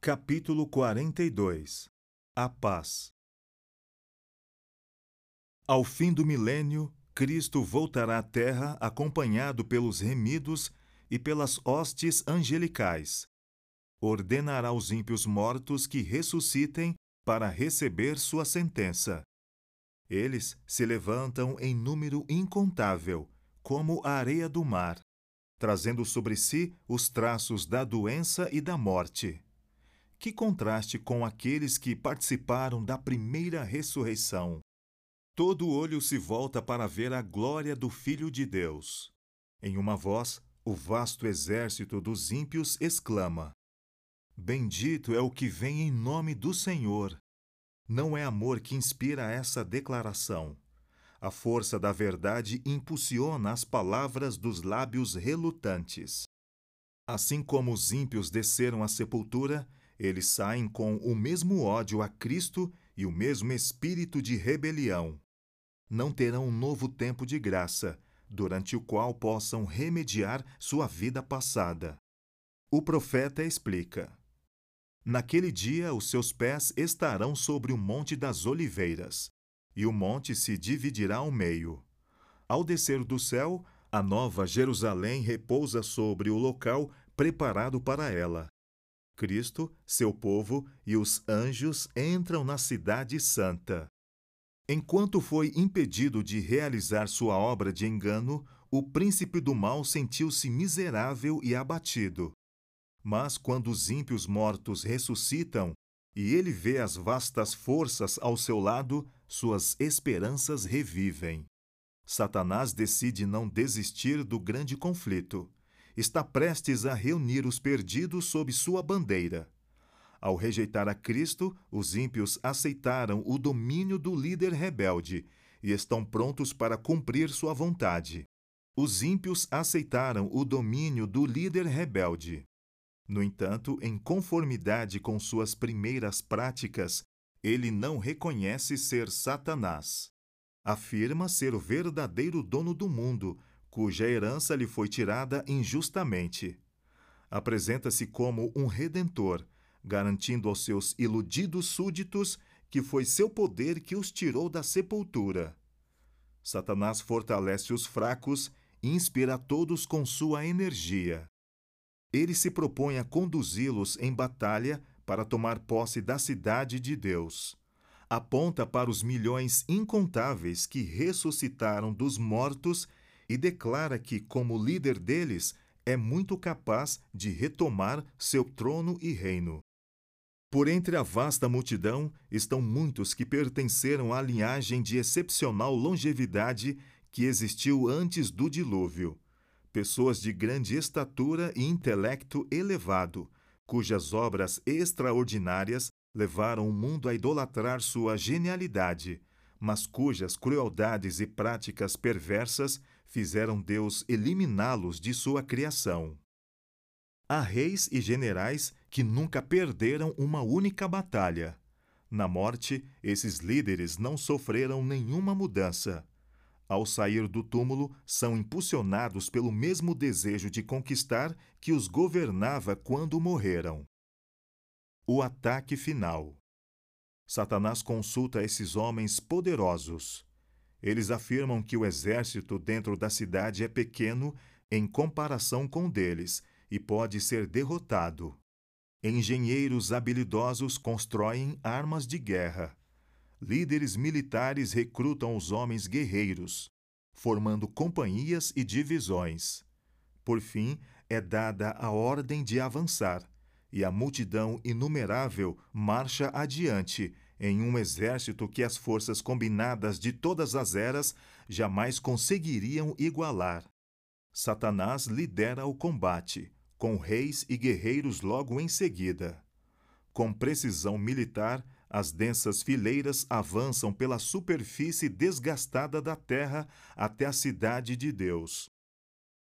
Capítulo 42 A paz Ao fim do milênio, Cristo voltará à terra acompanhado pelos remidos e pelas hostes angelicais. Ordenará aos ímpios mortos que ressuscitem para receber sua sentença. Eles se levantam em número incontável, como a areia do mar, trazendo sobre si os traços da doença e da morte. Que contraste com aqueles que participaram da primeira ressurreição! Todo olho se volta para ver a glória do Filho de Deus. Em uma voz, o vasto exército dos ímpios exclama: Bendito é o que vem em nome do Senhor. Não é amor que inspira essa declaração. A força da verdade impulsiona as palavras dos lábios relutantes. Assim como os ímpios desceram à sepultura, eles saem com o mesmo ódio a Cristo e o mesmo espírito de rebelião. Não terão um novo tempo de graça, durante o qual possam remediar sua vida passada. O profeta explica: Naquele dia os seus pés estarão sobre o Monte das Oliveiras, e o monte se dividirá ao meio. Ao descer do céu, a nova Jerusalém repousa sobre o local preparado para ela. Cristo, seu povo e os anjos entram na Cidade Santa. Enquanto foi impedido de realizar sua obra de engano, o príncipe do mal sentiu-se miserável e abatido. Mas quando os ímpios mortos ressuscitam e ele vê as vastas forças ao seu lado, suas esperanças revivem. Satanás decide não desistir do grande conflito. Está prestes a reunir os perdidos sob sua bandeira. Ao rejeitar a Cristo, os ímpios aceitaram o domínio do líder rebelde e estão prontos para cumprir sua vontade. Os ímpios aceitaram o domínio do líder rebelde. No entanto, em conformidade com suas primeiras práticas, ele não reconhece ser Satanás. Afirma ser o verdadeiro dono do mundo, cuja herança lhe foi tirada injustamente. Apresenta-se como um redentor, garantindo aos seus iludidos súditos que foi seu poder que os tirou da sepultura. Satanás fortalece os fracos e inspira todos com sua energia. Ele se propõe a conduzi-los em batalha para tomar posse da cidade de Deus. Aponta para os milhões incontáveis que ressuscitaram dos mortos e declara que, como líder deles, é muito capaz de retomar seu trono e reino. Por entre a vasta multidão estão muitos que pertenceram à linhagem de excepcional longevidade que existiu antes do dilúvio pessoas de grande estatura e intelecto elevado, cujas obras extraordinárias levaram o mundo a idolatrar sua genialidade, mas cujas crueldades e práticas perversas fizeram Deus eliminá-los de sua criação. Há reis e generais que nunca perderam uma única batalha. Na morte, esses líderes não sofreram nenhuma mudança ao sair do túmulo, são impulsionados pelo mesmo desejo de conquistar que os governava quando morreram. O ataque final. Satanás consulta esses homens poderosos. Eles afirmam que o exército dentro da cidade é pequeno em comparação com o deles e pode ser derrotado. Engenheiros habilidosos constroem armas de guerra líderes militares recrutam os homens guerreiros, formando companhias e divisões. Por fim, é dada a ordem de avançar, e a multidão inumerável marcha adiante em um exército que as forças combinadas de todas as eras jamais conseguiriam igualar. Satanás lidera o combate, com reis e guerreiros logo em seguida. Com precisão militar, as densas fileiras avançam pela superfície desgastada da terra até a cidade de Deus.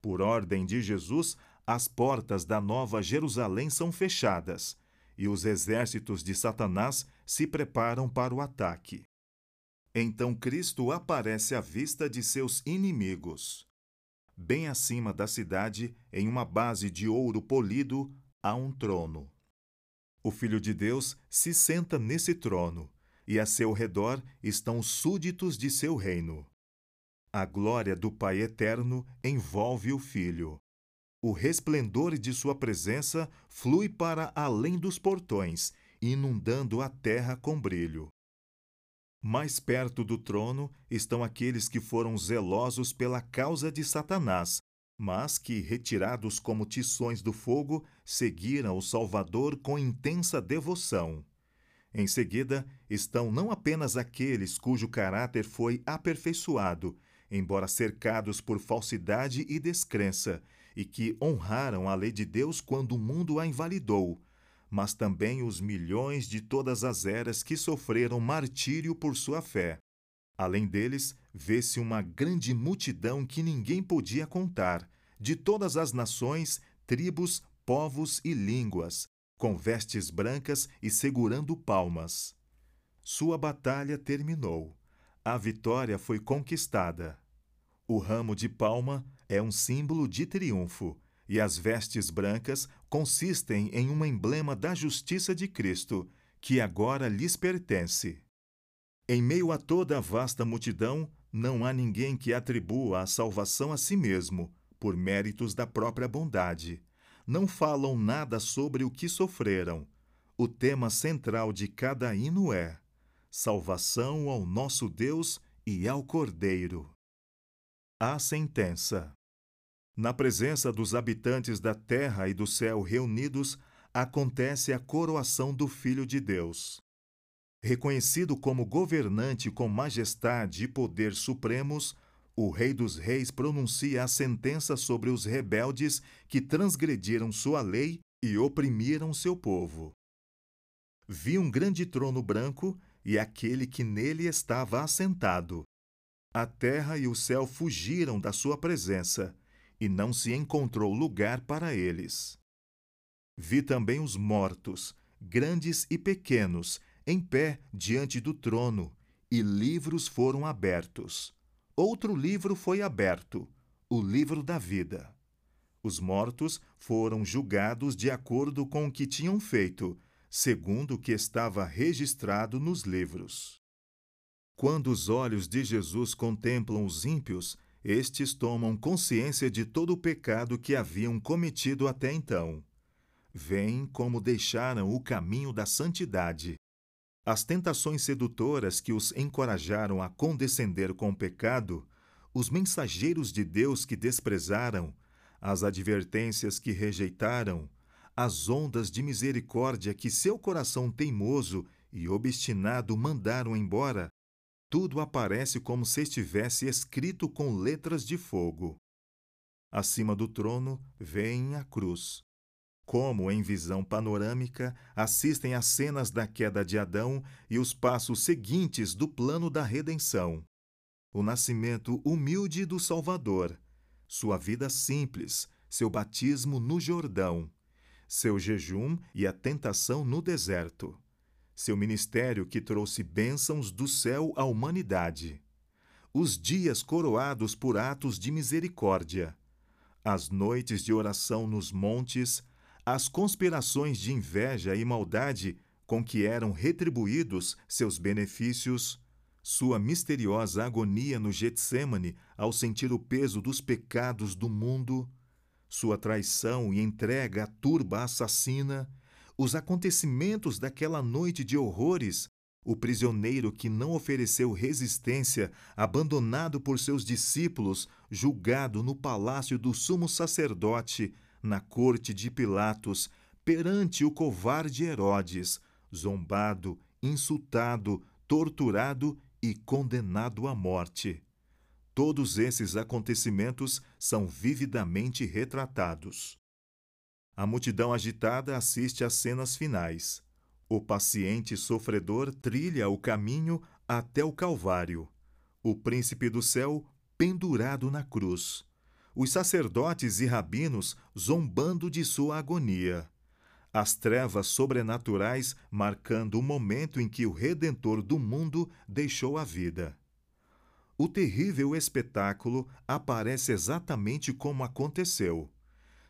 Por ordem de Jesus, as portas da Nova Jerusalém são fechadas e os exércitos de Satanás se preparam para o ataque. Então Cristo aparece à vista de seus inimigos. Bem acima da cidade, em uma base de ouro polido, há um trono. O Filho de Deus se senta nesse trono, e a seu redor estão os súditos de seu reino. A glória do Pai eterno envolve o Filho. O resplendor de sua presença flui para além dos portões, inundando a terra com brilho. Mais perto do trono estão aqueles que foram zelosos pela causa de Satanás, mas que, retirados como tições do fogo, seguiram o Salvador com intensa devoção. Em seguida, estão não apenas aqueles cujo caráter foi aperfeiçoado, embora cercados por falsidade e descrença, e que honraram a lei de Deus quando o mundo a invalidou, mas também os milhões de todas as eras que sofreram martírio por sua fé. Além deles, vê-se uma grande multidão que ninguém podia contar, de todas as nações, tribos, povos e línguas, com vestes brancas e segurando palmas. Sua batalha terminou. A vitória foi conquistada. O ramo de palma é um símbolo de triunfo, e as vestes brancas consistem em um emblema da justiça de Cristo, que agora lhes pertence. Em meio a toda a vasta multidão, não há ninguém que atribua a salvação a si mesmo, por méritos da própria bondade. Não falam nada sobre o que sofreram. O tema central de cada hino é: salvação ao nosso Deus e ao Cordeiro. A sentença. Na presença dos habitantes da terra e do céu reunidos, acontece a coroação do Filho de Deus. Reconhecido como governante com majestade e poder supremos, o Rei dos Reis pronuncia a sentença sobre os rebeldes que transgrediram sua lei e oprimiram seu povo. Vi um grande trono branco e aquele que nele estava assentado. A terra e o céu fugiram da sua presença e não se encontrou lugar para eles. Vi também os mortos, grandes e pequenos, em pé diante do trono, e livros foram abertos. Outro livro foi aberto, o livro da vida. Os mortos foram julgados de acordo com o que tinham feito, segundo o que estava registrado nos livros. Quando os olhos de Jesus contemplam os ímpios, estes tomam consciência de todo o pecado que haviam cometido até então. Veem como deixaram o caminho da santidade. As tentações sedutoras que os encorajaram a condescender com o pecado, os mensageiros de Deus que desprezaram, as advertências que rejeitaram, as ondas de misericórdia que seu coração teimoso e obstinado mandaram embora, tudo aparece como se estivesse escrito com letras de fogo. Acima do trono vem a cruz. Como, em visão panorâmica, assistem às cenas da queda de Adão e os passos seguintes do plano da redenção. O nascimento humilde do Salvador, sua vida simples, seu batismo no Jordão, seu jejum e a tentação no deserto seu ministério que trouxe bênçãos do céu à humanidade, os dias coroados por atos de misericórdia, as noites de oração nos montes, as conspirações de inveja e maldade com que eram retribuídos seus benefícios, sua misteriosa agonia no Getsemane ao sentir o peso dos pecados do mundo, sua traição e entrega à turba assassina, os acontecimentos daquela noite de horrores, o prisioneiro que não ofereceu resistência, abandonado por seus discípulos, julgado no palácio do sumo sacerdote, na corte de Pilatos, perante o covarde Herodes, zombado, insultado, torturado e condenado à morte. Todos esses acontecimentos são vividamente retratados. A multidão agitada assiste às cenas finais. O paciente sofredor trilha o caminho até o Calvário. O príncipe do céu pendurado na cruz. Os sacerdotes e rabinos zombando de sua agonia. As trevas sobrenaturais marcando o momento em que o Redentor do mundo deixou a vida. O terrível espetáculo aparece exatamente como aconteceu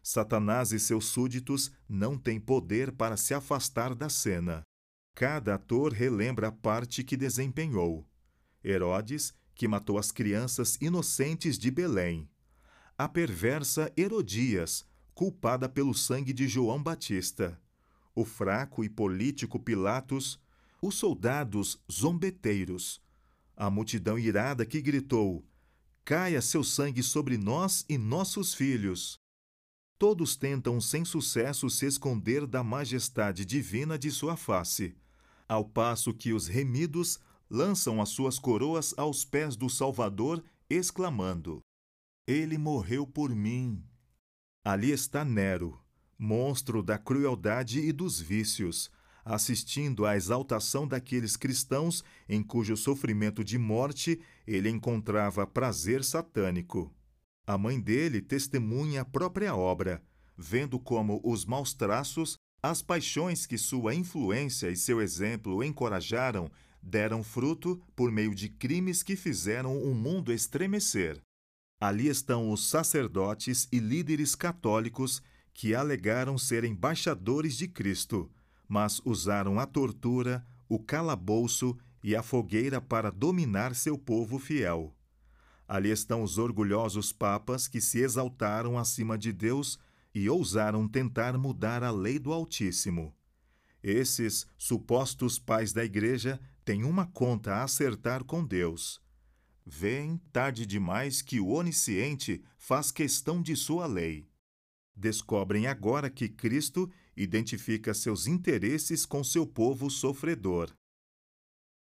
Satanás e seus súditos não têm poder para se afastar da cena. Cada ator relembra a parte que desempenhou. Herodes, que matou as crianças inocentes de Belém. A perversa Herodias, culpada pelo sangue de João Batista. O fraco e político Pilatos, os soldados zombeteiros. A multidão irada que gritou: Caia seu sangue sobre nós e nossos filhos. Todos tentam sem sucesso se esconder da majestade divina de sua face, ao passo que os remidos lançam as suas coroas aos pés do Salvador, exclamando: Ele morreu por mim. Ali está Nero, monstro da crueldade e dos vícios, assistindo à exaltação daqueles cristãos em cujo sofrimento de morte ele encontrava prazer satânico. A mãe dele testemunha a própria obra, vendo como os maus traços, as paixões que sua influência e seu exemplo encorajaram, deram fruto por meio de crimes que fizeram o mundo estremecer. Ali estão os sacerdotes e líderes católicos que alegaram ser embaixadores de Cristo, mas usaram a tortura, o calabouço e a fogueira para dominar seu povo fiel. Ali estão os orgulhosos papas que se exaltaram acima de Deus e ousaram tentar mudar a lei do Altíssimo. Esses supostos pais da Igreja têm uma conta a acertar com Deus. Vêem tarde demais que o Onisciente faz questão de sua lei. Descobrem agora que Cristo identifica seus interesses com seu povo sofredor.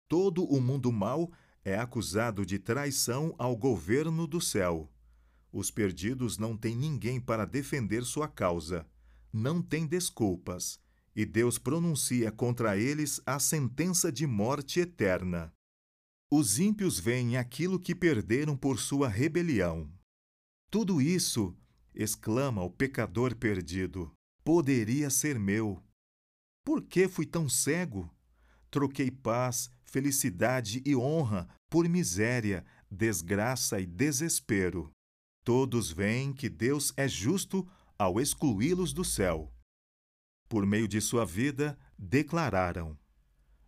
Todo o mundo mau é acusado de traição ao governo do céu. Os perdidos não têm ninguém para defender sua causa, não têm desculpas, e Deus pronuncia contra eles a sentença de morte eterna. Os ímpios veem aquilo que perderam por sua rebelião. Tudo isso, exclama o pecador perdido, poderia ser meu. Por que fui tão cego? Troquei paz, felicidade e honra por miséria, desgraça e desespero. Todos veem que Deus é justo ao excluí-los do céu. Por meio de sua vida, declararam: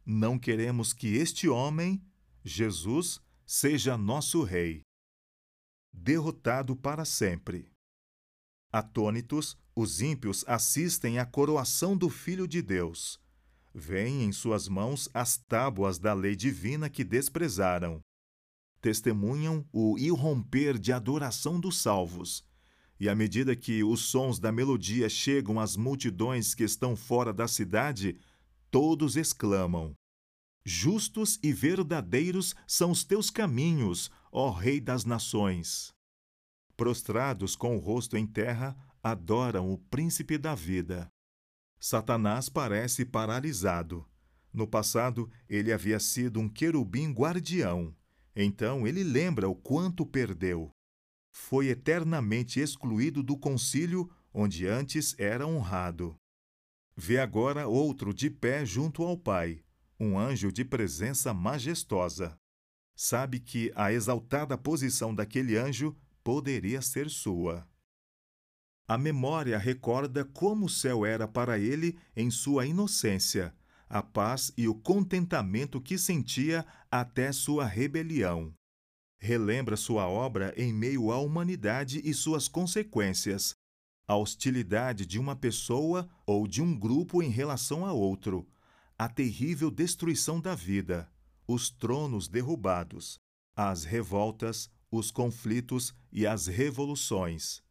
Não queremos que este homem, Jesus, seja nosso rei. Derrotado para sempre. Atônitos, os ímpios assistem à coroação do Filho de Deus veem em suas mãos as tábuas da lei divina que desprezaram. Testemunham o irromper de adoração dos salvos. E à medida que os sons da melodia chegam às multidões que estão fora da cidade, todos exclamam: Justos e verdadeiros são os teus caminhos, ó Rei das Nações. Prostrados com o rosto em terra, adoram o Príncipe da Vida. Satanás parece paralisado. No passado, ele havia sido um querubim guardião. Então ele lembra o quanto perdeu. Foi eternamente excluído do concílio onde antes era honrado. Vê agora outro de pé junto ao Pai, um anjo de presença majestosa. Sabe que a exaltada posição daquele anjo poderia ser sua. A memória recorda como o céu era para ele em sua inocência, a paz e o contentamento que sentia até sua rebelião. Relembra sua obra em meio à humanidade e suas consequências, a hostilidade de uma pessoa ou de um grupo em relação a outro, a terrível destruição da vida, os tronos derrubados, as revoltas, os conflitos e as revoluções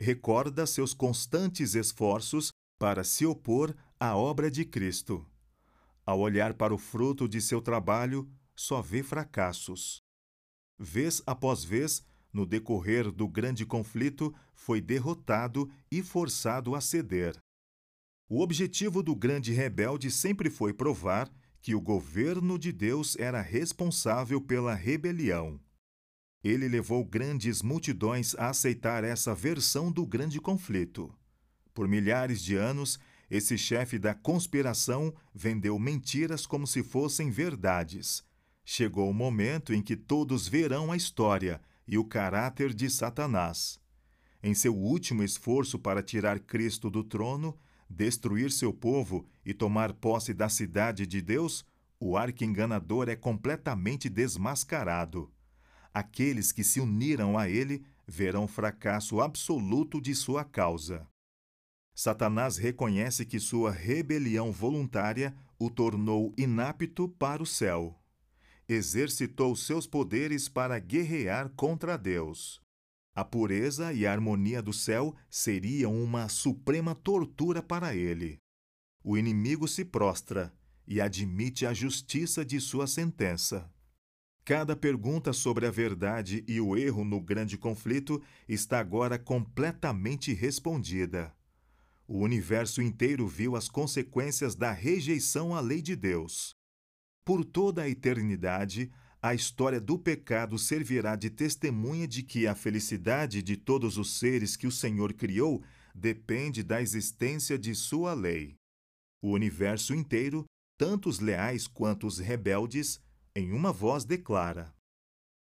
recorda seus constantes esforços para se opor à obra de Cristo. Ao olhar para o fruto de seu trabalho, só vê fracassos. Vez após vez, no decorrer do grande conflito, foi derrotado e forçado a ceder. O objetivo do grande rebelde sempre foi provar que o governo de Deus era responsável pela rebelião. Ele levou grandes multidões a aceitar essa versão do grande conflito. Por milhares de anos, esse chefe da conspiração vendeu mentiras como se fossem verdades. Chegou o momento em que todos verão a história e o caráter de Satanás. em seu último esforço para tirar Cristo do trono, destruir seu povo e tomar posse da cidade de Deus, o arqui-enganador é completamente desmascarado. Aqueles que se uniram a ele verão o fracasso absoluto de sua causa. Satanás reconhece que sua rebelião voluntária o tornou inapto para o céu. Exercitou seus poderes para guerrear contra Deus. A pureza e a harmonia do céu seriam uma suprema tortura para ele. O inimigo se prostra e admite a justiça de sua sentença. Cada pergunta sobre a verdade e o erro no grande conflito está agora completamente respondida. O universo inteiro viu as consequências da rejeição à lei de Deus. Por toda a eternidade, a história do pecado servirá de testemunha de que a felicidade de todos os seres que o Senhor criou depende da existência de sua lei. O universo inteiro, tanto os leais quanto os rebeldes, em uma voz declara: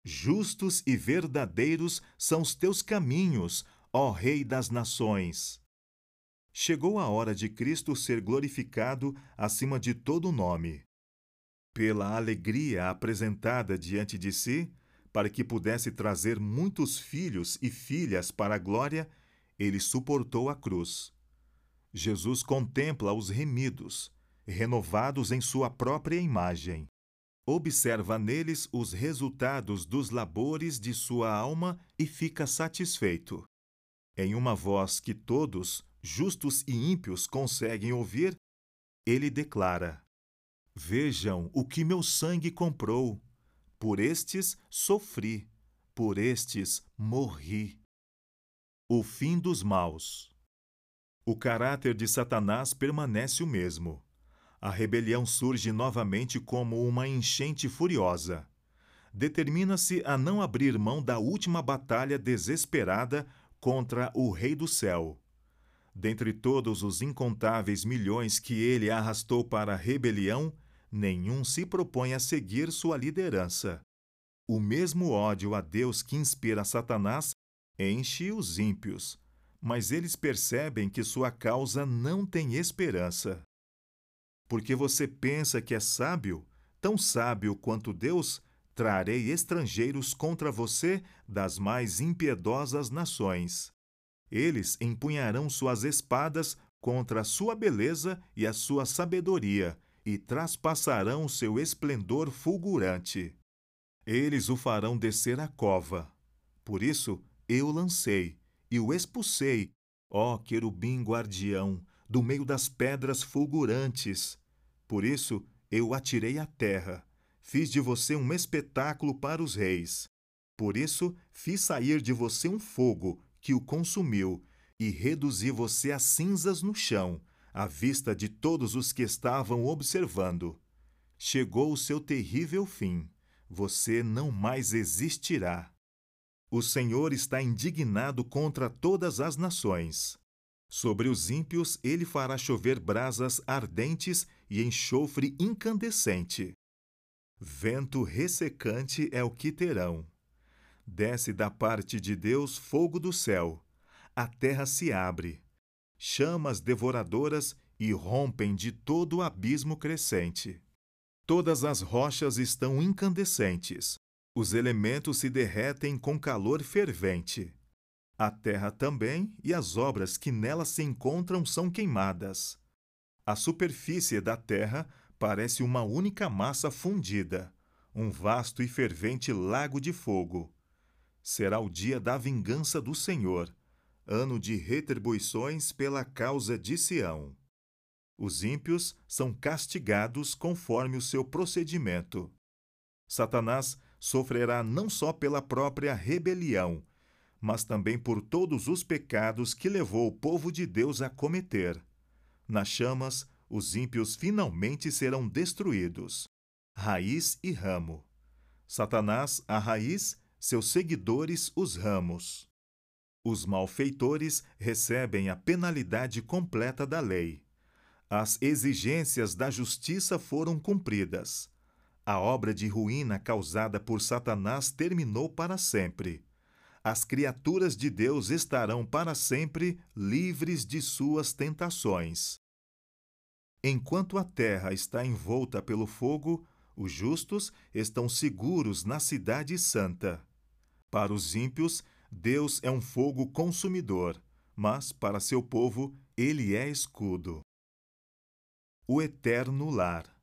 Justos e verdadeiros são os teus caminhos, ó Rei das Nações. Chegou a hora de Cristo ser glorificado acima de todo nome. Pela alegria apresentada diante de si, para que pudesse trazer muitos filhos e filhas para a glória, ele suportou a cruz. Jesus contempla os remidos, renovados em sua própria imagem observa neles os resultados dos labores de sua alma e fica satisfeito. Em uma voz que todos, justos e ímpios, conseguem ouvir, ele declara: Vejam o que meu sangue comprou. Por estes sofri, por estes morri. O fim dos maus. O caráter de Satanás permanece o mesmo a rebelião surge novamente como uma enchente furiosa. Determina-se a não abrir mão da última batalha desesperada contra o Rei do Céu. Dentre todos os incontáveis milhões que ele arrastou para a rebelião, nenhum se propõe a seguir sua liderança. O mesmo ódio a Deus que inspira Satanás enche os ímpios, mas eles percebem que sua causa não tem esperança. Porque você pensa que é sábio, tão sábio quanto Deus, trarei estrangeiros contra você das mais impiedosas nações. Eles empunharão suas espadas contra a sua beleza e a sua sabedoria, e traspassarão seu esplendor fulgurante. Eles o farão descer à cova. Por isso eu lancei e o expulsei, ó querubim guardião, do meio das pedras fulgurantes. Por isso eu atirei à terra, fiz de você um espetáculo para os reis. Por isso fiz sair de você um fogo que o consumiu, e reduzi você a cinzas no chão, à vista de todos os que estavam observando. Chegou o seu terrível fim. Você não mais existirá. O Senhor está indignado contra todas as nações. Sobre os ímpios ele fará chover brasas ardentes e enxofre incandescente. Vento ressecante é o que terão. Desce da parte de Deus fogo do céu. A terra se abre. Chamas devoradoras irrompem de todo o abismo crescente. Todas as rochas estão incandescentes. Os elementos se derretem com calor fervente. A terra também e as obras que nela se encontram são queimadas. A superfície da terra parece uma única massa fundida, um vasto e fervente lago de fogo. Será o dia da vingança do Senhor, ano de retribuições pela causa de Sião. Os ímpios são castigados conforme o seu procedimento. Satanás sofrerá não só pela própria rebelião, mas também por todos os pecados que levou o povo de Deus a cometer. Nas chamas, os ímpios finalmente serão destruídos. Raiz e ramo. Satanás, a raiz, seus seguidores, os ramos. Os malfeitores recebem a penalidade completa da lei. As exigências da justiça foram cumpridas. A obra de ruína causada por Satanás terminou para sempre as criaturas de Deus estarão para sempre livres de suas tentações. Enquanto a terra está envolta pelo fogo, os justos estão seguros na Cidade Santa. Para os ímpios, Deus é um fogo consumidor, mas para seu povo, ele é escudo. O Eterno Lar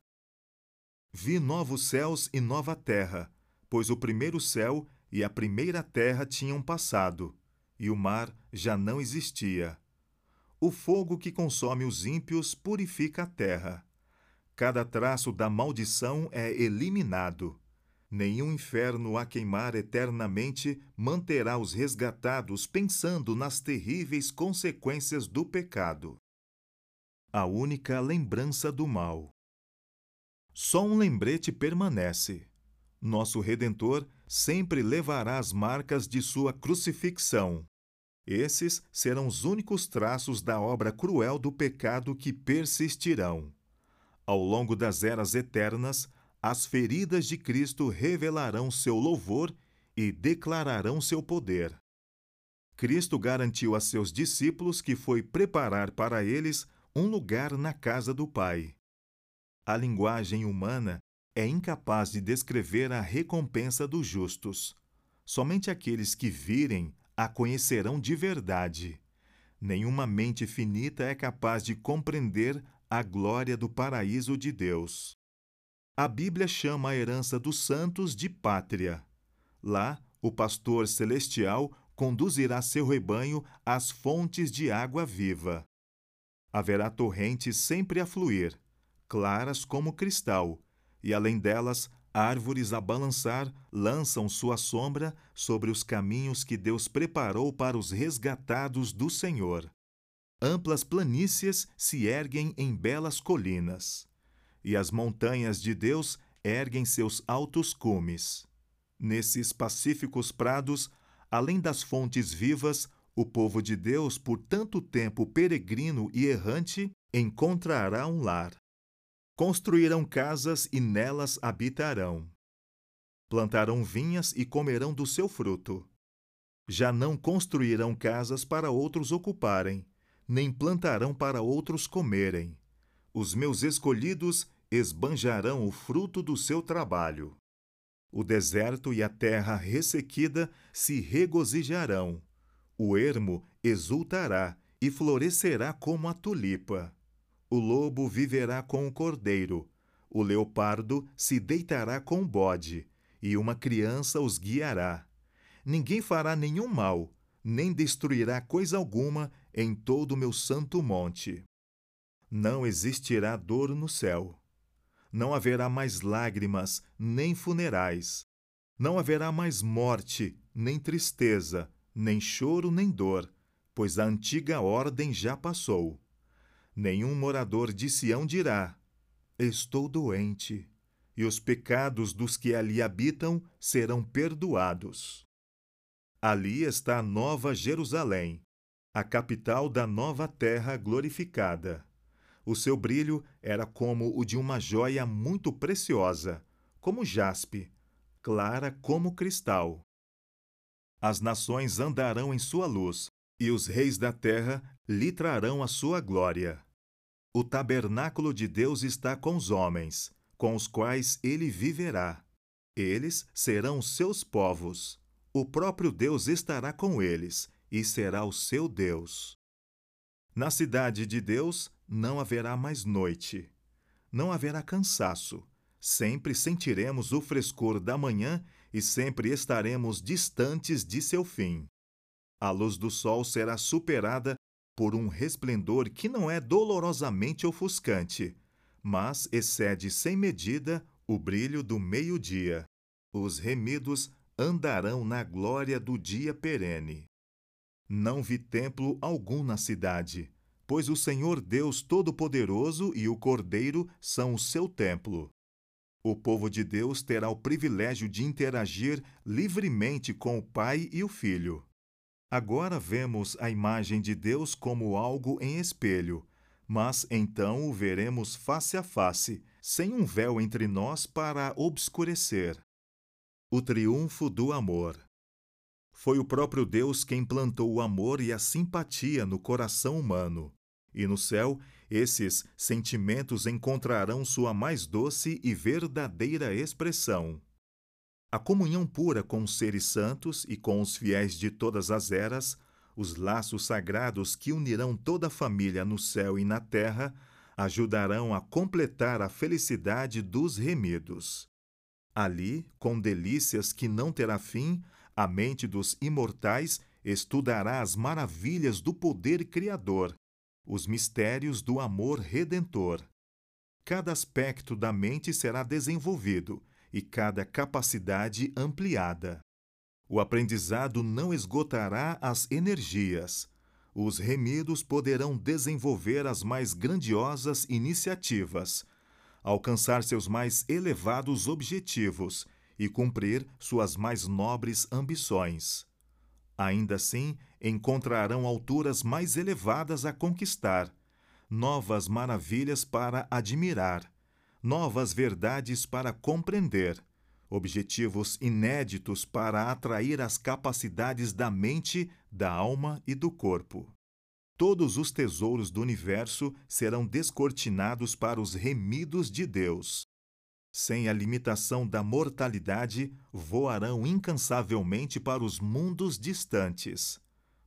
Vi novos céus e nova terra, pois o primeiro céu e a primeira terra tinham passado, e o mar já não existia. O fogo que consome os ímpios purifica a terra. Cada traço da maldição é eliminado. Nenhum inferno a queimar eternamente manterá os resgatados pensando nas terríveis consequências do pecado. A única lembrança do mal. Só um lembrete permanece. Nosso Redentor sempre levará as marcas de sua crucifixão. Esses serão os únicos traços da obra cruel do pecado que persistirão. Ao longo das eras eternas, as feridas de Cristo revelarão seu louvor e declararão seu poder. Cristo garantiu a seus discípulos que foi preparar para eles um lugar na casa do Pai. A linguagem humana é incapaz de descrever a recompensa dos justos. Somente aqueles que virem a conhecerão de verdade. Nenhuma mente finita é capaz de compreender a glória do paraíso de Deus. A Bíblia chama a herança dos santos de pátria. Lá, o pastor celestial conduzirá seu rebanho às fontes de água viva. Haverá torrentes sempre a fluir, claras como cristal, e além delas, árvores a balançar lançam sua sombra sobre os caminhos que Deus preparou para os resgatados do Senhor. Amplas planícies se erguem em belas colinas, e as montanhas de Deus erguem seus altos cumes. Nesses pacíficos prados, além das fontes vivas, o povo de Deus, por tanto tempo peregrino e errante, encontrará um lar. Construirão casas e nelas habitarão. Plantarão vinhas e comerão do seu fruto. Já não construirão casas para outros ocuparem, nem plantarão para outros comerem. Os meus escolhidos esbanjarão o fruto do seu trabalho. O deserto e a terra ressequida se regozijarão. O ermo exultará e florescerá como a tulipa. O lobo viverá com o cordeiro, o leopardo se deitará com o bode, e uma criança os guiará. Ninguém fará nenhum mal, nem destruirá coisa alguma em todo o meu santo monte. Não existirá dor no céu. Não haverá mais lágrimas, nem funerais. Não haverá mais morte, nem tristeza, nem choro, nem dor, pois a antiga ordem já passou. Nenhum morador de Sião dirá: Estou doente, e os pecados dos que ali habitam serão perdoados. Ali está a Nova Jerusalém, a capital da nova terra glorificada. O seu brilho era como o de uma joia muito preciosa, como jaspe, clara como cristal. As nações andarão em sua luz, e os reis da terra lhe trarão a sua glória. O tabernáculo de Deus está com os homens, com os quais ele viverá. Eles serão seus povos. O próprio Deus estará com eles e será o seu Deus. Na cidade de Deus não haverá mais noite. Não haverá cansaço. Sempre sentiremos o frescor da manhã e sempre estaremos distantes de seu fim. A luz do sol será superada por um resplendor que não é dolorosamente ofuscante, mas excede sem medida o brilho do meio-dia. Os remidos andarão na glória do dia perene. Não vi templo algum na cidade, pois o Senhor Deus Todo-Poderoso e o Cordeiro são o seu templo. O povo de Deus terá o privilégio de interagir livremente com o Pai e o Filho. Agora vemos a imagem de Deus como algo em espelho, mas então o veremos face a face, sem um véu entre nós para obscurecer. O triunfo do amor. Foi o próprio Deus quem plantou o amor e a simpatia no coração humano. E no céu, esses sentimentos encontrarão sua mais doce e verdadeira expressão. A comunhão pura com os seres santos e com os fiéis de todas as eras, os laços sagrados que unirão toda a família no céu e na terra, ajudarão a completar a felicidade dos remidos. Ali, com delícias que não terá fim, a mente dos imortais estudará as maravilhas do poder criador, os mistérios do amor redentor. Cada aspecto da mente será desenvolvido e cada capacidade ampliada. O aprendizado não esgotará as energias. Os remidos poderão desenvolver as mais grandiosas iniciativas, alcançar seus mais elevados objetivos e cumprir suas mais nobres ambições. Ainda assim, encontrarão alturas mais elevadas a conquistar, novas maravilhas para admirar, novas verdades para compreender, objetivos inéditos para atrair as capacidades da mente, da alma e do corpo. Todos os tesouros do universo serão descortinados para os remidos de Deus. Sem a limitação da mortalidade, voarão incansavelmente para os mundos distantes.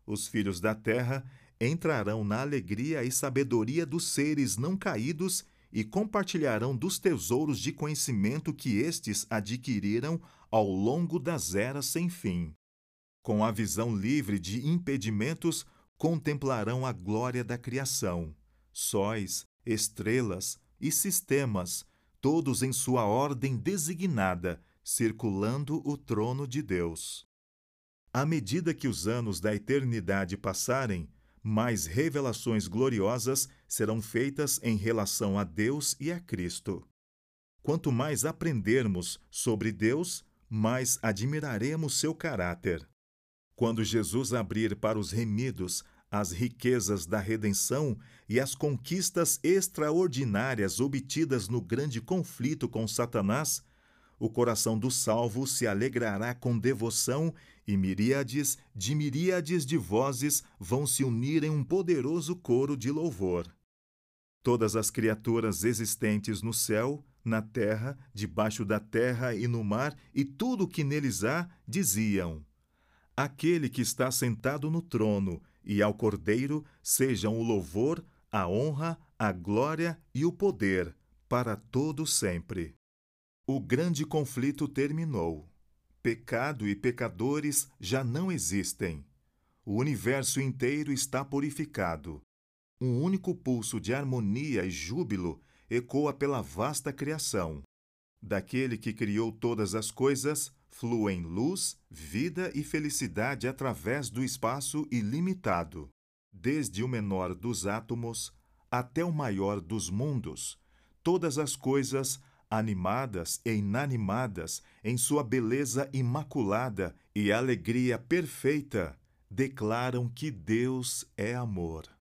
Os filhos da terra entrarão na alegria e sabedoria dos seres não caídos e compartilharão dos tesouros de conhecimento que estes adquiriram ao longo das eras sem fim. Com a visão livre de impedimentos, contemplarão a glória da criação, sóis, estrelas e sistemas, todos em sua ordem designada, circulando o trono de Deus. À medida que os anos da eternidade passarem, mais revelações gloriosas serão feitas em relação a Deus e a Cristo. Quanto mais aprendermos sobre Deus, mais admiraremos seu caráter. Quando Jesus abrir para os remidos as riquezas da redenção e as conquistas extraordinárias obtidas no grande conflito com Satanás, o coração do salvo se alegrará com devoção e miríades de miríades de vozes vão se unir em um poderoso coro de louvor. Todas as criaturas existentes no céu, na terra, debaixo da terra e no mar, e tudo o que neles há, diziam: Aquele que está sentado no trono e ao Cordeiro sejam o louvor, a honra, a glória e o poder, para todo sempre. O grande conflito terminou. Pecado e pecadores já não existem. O universo inteiro está purificado. Um único pulso de harmonia e júbilo ecoa pela vasta criação. Daquele que criou todas as coisas, fluem luz, vida e felicidade através do espaço ilimitado, desde o menor dos átomos até o maior dos mundos. Todas as coisas animadas e inanimadas, em sua beleza imaculada e alegria perfeita, declaram que Deus é amor.